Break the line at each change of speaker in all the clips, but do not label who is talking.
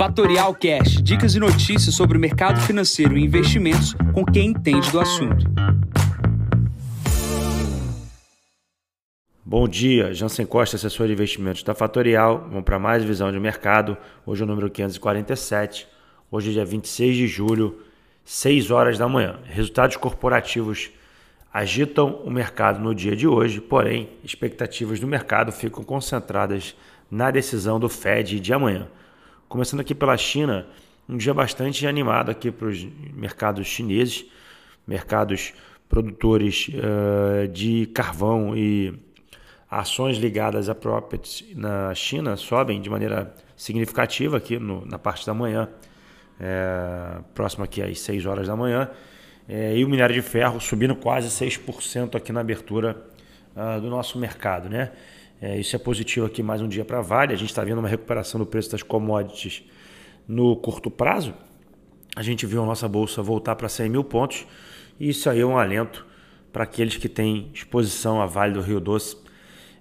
Fatorial Cash, dicas e notícias sobre o mercado financeiro e investimentos com quem entende do assunto.
Bom dia, Jansen Costa, assessor de investimentos da Fatorial. Vamos para mais visão de mercado. Hoje é o número 547. Hoje é dia 26 de julho, 6 horas da manhã. Resultados corporativos agitam o mercado no dia de hoje, porém, expectativas do mercado ficam concentradas na decisão do Fed de amanhã. Começando aqui pela China, um dia bastante animado aqui para os mercados chineses, mercados produtores uh, de carvão e ações ligadas a properties na China sobem de maneira significativa aqui no, na parte da manhã, é, próximo aqui às 6 horas da manhã, é, e o minério de ferro subindo quase 6% aqui na abertura uh, do nosso mercado. Né? É, isso é positivo aqui mais um dia para a Vale. A gente está vendo uma recuperação do preço das commodities no curto prazo. A gente viu a nossa bolsa voltar para 100 mil pontos. E isso aí é um alento para aqueles que têm exposição à Vale do Rio Doce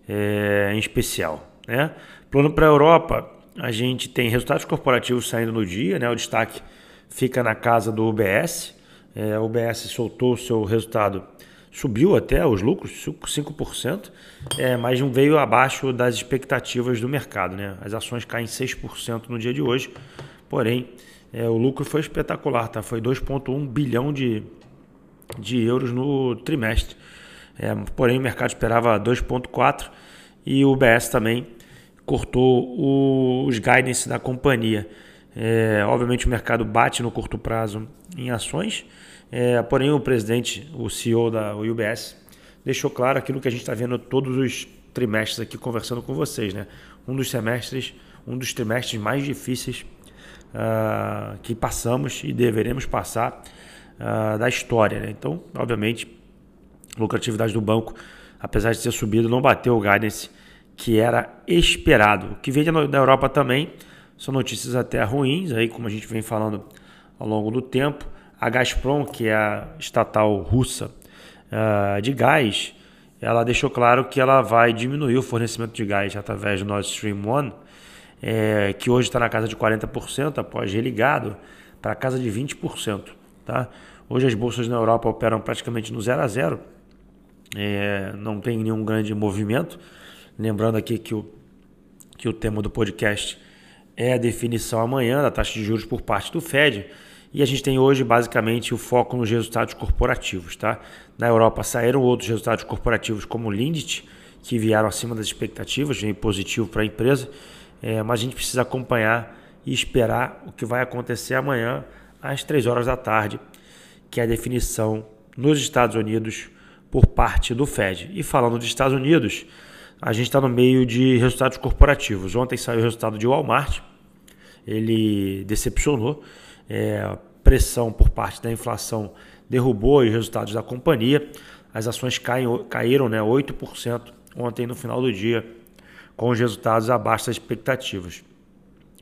é, em especial. Né? Plano para a Europa, a gente tem resultados corporativos saindo no dia. Né? O destaque fica na casa do UBS. É, o UBS soltou o seu resultado subiu até os lucros, 5%, é, mas não veio abaixo das expectativas do mercado. Né? As ações caem 6% no dia de hoje, porém é, o lucro foi espetacular, tá? foi 2,1 bilhão de, de euros no trimestre. É, porém o mercado esperava 2,4 e o UBS também cortou o, os guidance da companhia. É, obviamente o mercado bate no curto prazo em ações, é, porém, o presidente, o CEO da UBS, deixou claro aquilo que a gente está vendo todos os trimestres aqui conversando com vocês. Né? Um dos semestres, um dos trimestres mais difíceis uh, que passamos e deveremos passar uh, da história. Né? Então, obviamente, a lucratividade do banco, apesar de ter subido, não bateu o guidance que era esperado. O que vem da Europa também são notícias até ruins, aí como a gente vem falando ao longo do tempo. A Gazprom, que é a estatal russa uh, de gás, ela deixou claro que ela vai diminuir o fornecimento de gás através do Nord Stream 1, é, que hoje está na casa de 40%, após religado, para a casa de 20%. Tá? Hoje as bolsas na Europa operam praticamente no 0 a 0, é, não tem nenhum grande movimento. Lembrando aqui que o, que o tema do podcast é a definição amanhã da taxa de juros por parte do Fed. E a gente tem hoje basicamente o foco nos resultados corporativos. Tá? Na Europa saíram outros resultados corporativos como o Lindt, que vieram acima das expectativas, vem positivo para a empresa, é, mas a gente precisa acompanhar e esperar o que vai acontecer amanhã às 3 horas da tarde, que é a definição nos Estados Unidos por parte do Fed. E falando dos Estados Unidos, a gente está no meio de resultados corporativos. Ontem saiu o resultado de Walmart, ele decepcionou é, pressão por parte da inflação derrubou os resultados da companhia. As ações caem, caíram né, 8% ontem no final do dia, com os resultados abaixo das expectativas.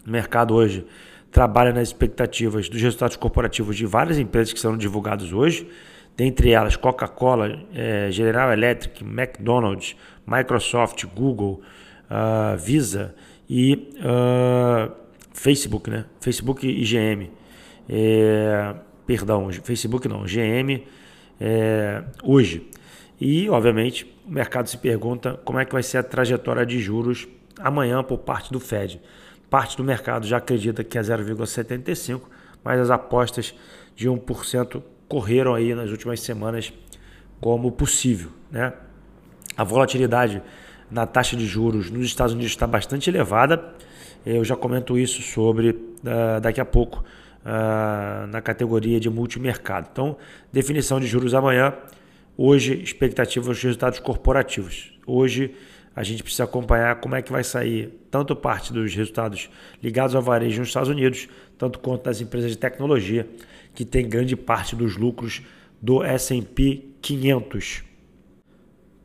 O mercado hoje trabalha nas expectativas dos resultados corporativos de várias empresas que serão divulgados hoje, dentre elas Coca-Cola, é, General Electric, McDonald's, Microsoft, Google, uh, Visa e uh, Facebook, né? Facebook e GM é, perdão, Facebook não, GM é, hoje. E, obviamente, o mercado se pergunta como é que vai ser a trajetória de juros amanhã por parte do Fed. Parte do mercado já acredita que é 0,75, mas as apostas de 1% correram aí nas últimas semanas como possível. Né? A volatilidade na taxa de juros nos Estados Unidos está bastante elevada. Eu já comento isso sobre uh, daqui a pouco uh, na categoria de multimercado. Então, definição de juros amanhã. Hoje, expectativa dos resultados corporativos. Hoje, a gente precisa acompanhar como é que vai sair tanto parte dos resultados ligados ao varejo nos Estados Unidos, tanto quanto das empresas de tecnologia, que tem grande parte dos lucros do S&P 500.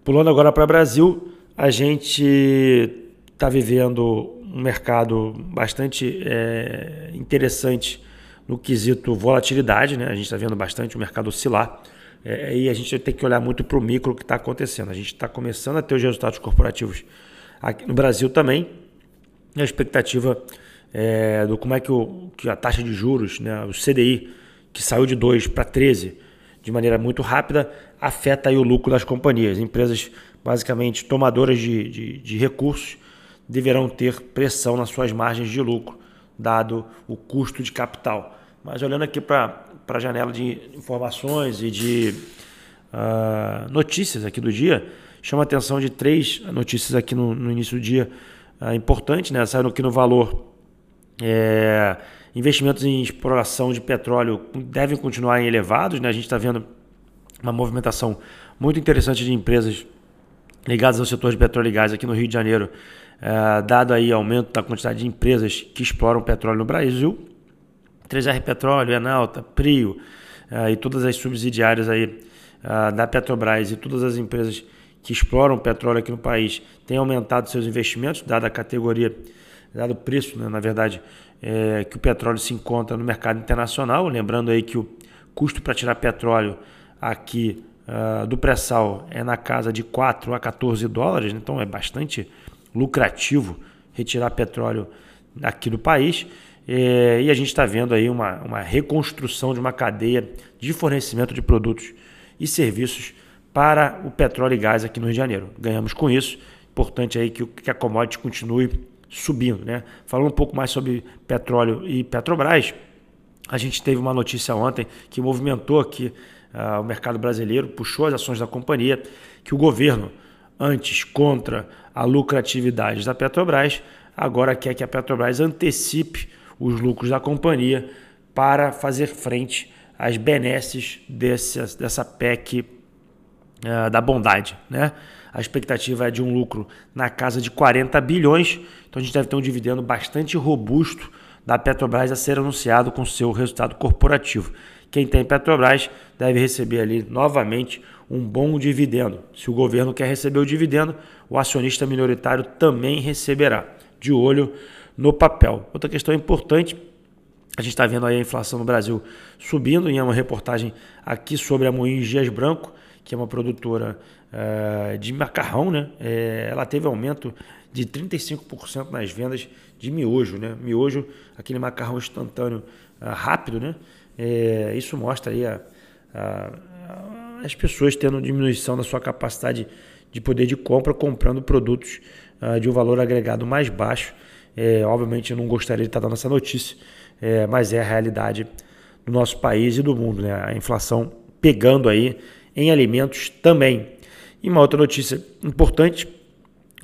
Pulando agora para o Brasil, a gente está vivendo um mercado bastante é, interessante no quesito volatilidade, né? A gente está vendo bastante o mercado oscilar. É, e a gente tem que olhar muito para o micro que está acontecendo. A gente está começando a ter os resultados corporativos aqui no Brasil também. A expectativa é, do como é que, o, que a taxa de juros, né, o CDI, que saiu de 2 para 13 de maneira muito rápida, afeta aí o lucro das companhias. Empresas basicamente tomadoras de, de, de recursos deverão ter pressão nas suas margens de lucro, dado o custo de capital. Mas olhando aqui para a janela de informações e de uh, notícias aqui do dia, chama a atenção de três notícias aqui no, no início do dia uh, importantes, né? Saindo aqui no valor. É, investimentos em exploração de petróleo devem continuar elevados, né? A gente está vendo uma movimentação muito interessante de empresas ligadas ao setor de petróleo e gás aqui no Rio de Janeiro, é, dado aí aumento da quantidade de empresas que exploram petróleo no Brasil, 3R Petróleo, Enalta, Prio é, e todas as subsidiárias aí é, da Petrobras e todas as empresas que exploram petróleo aqui no país têm aumentado seus investimentos, dada a categoria, dado o preço, né, na verdade, é, que o petróleo se encontra no mercado internacional. Lembrando aí que o custo para tirar petróleo aqui uh, do pré-sal é na casa de 4 a 14 dólares, então é bastante lucrativo retirar petróleo aqui do país. É, e a gente está vendo aí uma, uma reconstrução de uma cadeia de fornecimento de produtos e serviços para o petróleo e gás aqui no Rio de Janeiro. Ganhamos com isso. Importante aí que, que a commodity continue subindo. Né? Falando um pouco mais sobre petróleo e Petrobras, a gente teve uma notícia ontem que movimentou aqui uh, o mercado brasileiro, puxou as ações da companhia, que o governo, antes contra a lucratividade da Petrobras, agora quer que a Petrobras antecipe os lucros da companhia para fazer frente às benesses desse, dessa PEC ah, da bondade. Né? A expectativa é de um lucro na casa de 40 bilhões, então a gente deve ter um dividendo bastante robusto da Petrobras a ser anunciado com seu resultado corporativo. Quem tem Petrobras deve receber ali novamente um bom dividendo. Se o governo quer receber o dividendo, o acionista minoritário também receberá. De olho no papel. Outra questão importante, a gente está vendo aí a inflação no Brasil subindo, e é uma reportagem aqui sobre a Moinhos Dias Branco, que é uma produtora uh, de macarrão, né? É, ela teve aumento de 35% nas vendas de miojo, né? Miojo, aquele macarrão instantâneo uh, rápido, né? É, isso mostra aí a, a, as pessoas tendo diminuição da sua capacidade de poder de compra, comprando produtos uh, de um valor agregado mais baixo. É, obviamente eu não gostaria de estar dando essa notícia, é, mas é a realidade do nosso país e do mundo, né? A inflação pegando aí em alimentos também. E uma outra notícia importante,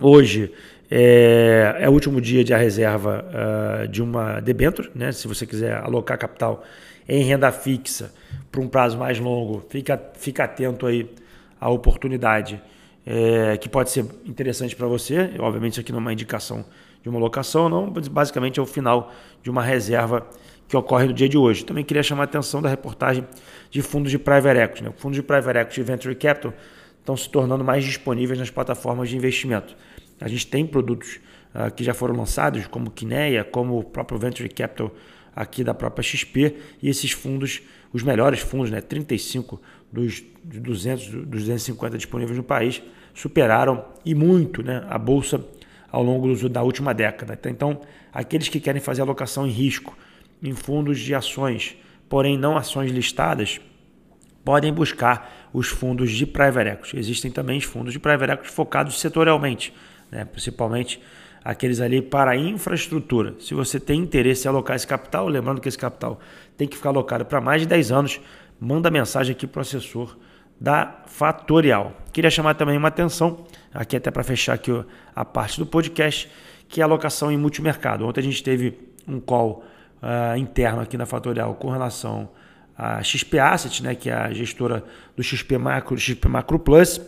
hoje é, é o último dia de a reserva uh, de uma debênture, né? se você quiser alocar capital em renda fixa por um prazo mais longo, fica, fica atento aí à oportunidade é, que pode ser interessante para você. Obviamente isso aqui não é uma indicação de uma locação, não, basicamente é o final de uma reserva que ocorre no dia de hoje. Também queria chamar a atenção da reportagem de fundos de private equity. Né? Fundos de private equity e venture capital estão se tornando mais disponíveis nas plataformas de investimento. A gente tem produtos uh, que já foram lançados, como Kineia, como o próprio venture capital aqui da própria XP, e esses fundos, os melhores fundos, né, 35 dos 200, dos 250 disponíveis no país, superaram e muito né, a bolsa ao longo da última década. Então, aqueles que querem fazer alocação em risco em fundos de ações, porém não ações listadas, podem buscar os fundos de private equity. Existem também os fundos de private equity focados setorialmente, né? principalmente aqueles ali para infraestrutura. Se você tem interesse em alocar esse capital, lembrando que esse capital tem que ficar alocado para mais de 10 anos, manda mensagem aqui para o assessor da Fatorial. Queria chamar também uma atenção, aqui até para fechar aqui a parte do podcast, que é a alocação em multimercado. Ontem a gente teve um call uh, interno aqui na Fatorial com relação a XP Asset, né, que é a gestora do XP Macro, XP Macro Plus,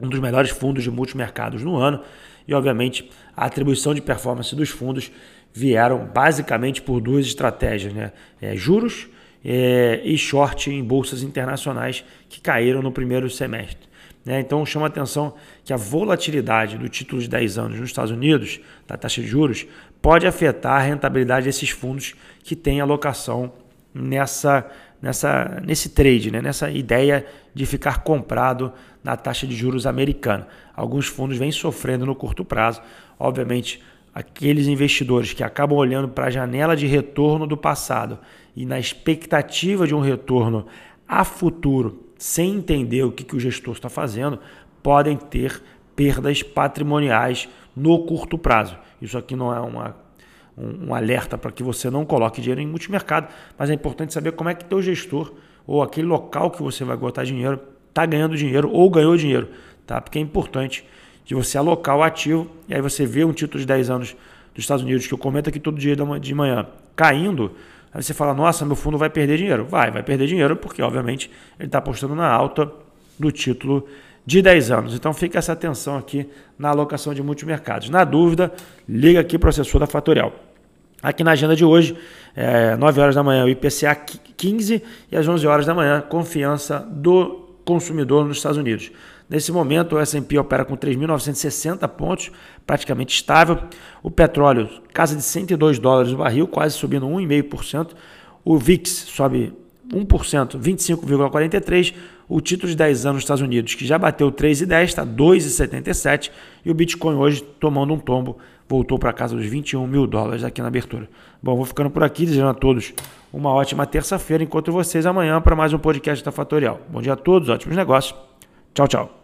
um dos melhores fundos de multimercados no ano. E, obviamente, a atribuição de performance dos fundos vieram basicamente por duas estratégias, né? É, juros é, e short em bolsas internacionais que caíram no primeiro semestre. Né? Então chama a atenção que a volatilidade do título de 10 anos nos Estados Unidos, da taxa de juros, pode afetar a rentabilidade desses fundos que têm alocação nessa, nessa, nesse trade, né? nessa ideia de ficar comprado na taxa de juros americana. Alguns fundos vêm sofrendo no curto prazo. Obviamente, aqueles investidores que acabam olhando para a janela de retorno do passado e na expectativa de um retorno a futuro, sem entender o que, que o gestor está fazendo, podem ter perdas patrimoniais no curto prazo. Isso aqui não é uma, um, um alerta para que você não coloque dinheiro em multimercado, mas é importante saber como é que teu gestor ou aquele local que você vai botar dinheiro está ganhando dinheiro ou ganhou dinheiro, tá? Porque é importante de você alocar o ativo e aí você vê um título de 10 anos dos Estados Unidos que eu comento aqui todo dia de manhã caindo, aí você fala, nossa, meu fundo vai perder dinheiro. Vai, vai perder dinheiro porque obviamente ele está apostando na alta do título de 10 anos. Então fica essa atenção aqui na alocação de multimercados. Na dúvida, liga aqui para o assessor da Fatorial. Aqui na agenda de hoje, é, 9 horas da manhã, o IPCA 15 e às 11 horas da manhã, confiança do consumidor nos Estados Unidos. Nesse momento, o S&P opera com 3.960 pontos, praticamente estável. O petróleo, casa de 102 dólares o barril, quase subindo 1,5%. O VIX sobe 1%, 25,43%. O título de 10 anos nos Estados Unidos, que já bateu 3,10, está 2,77. E o Bitcoin hoje tomando um tombo, voltou para casa dos 21 mil dólares aqui na abertura. Bom, vou ficando por aqui, desejando a todos uma ótima terça-feira. Encontro vocês amanhã para mais um podcast da Fatorial. Bom dia a todos, ótimos negócios. Tchau, tchau.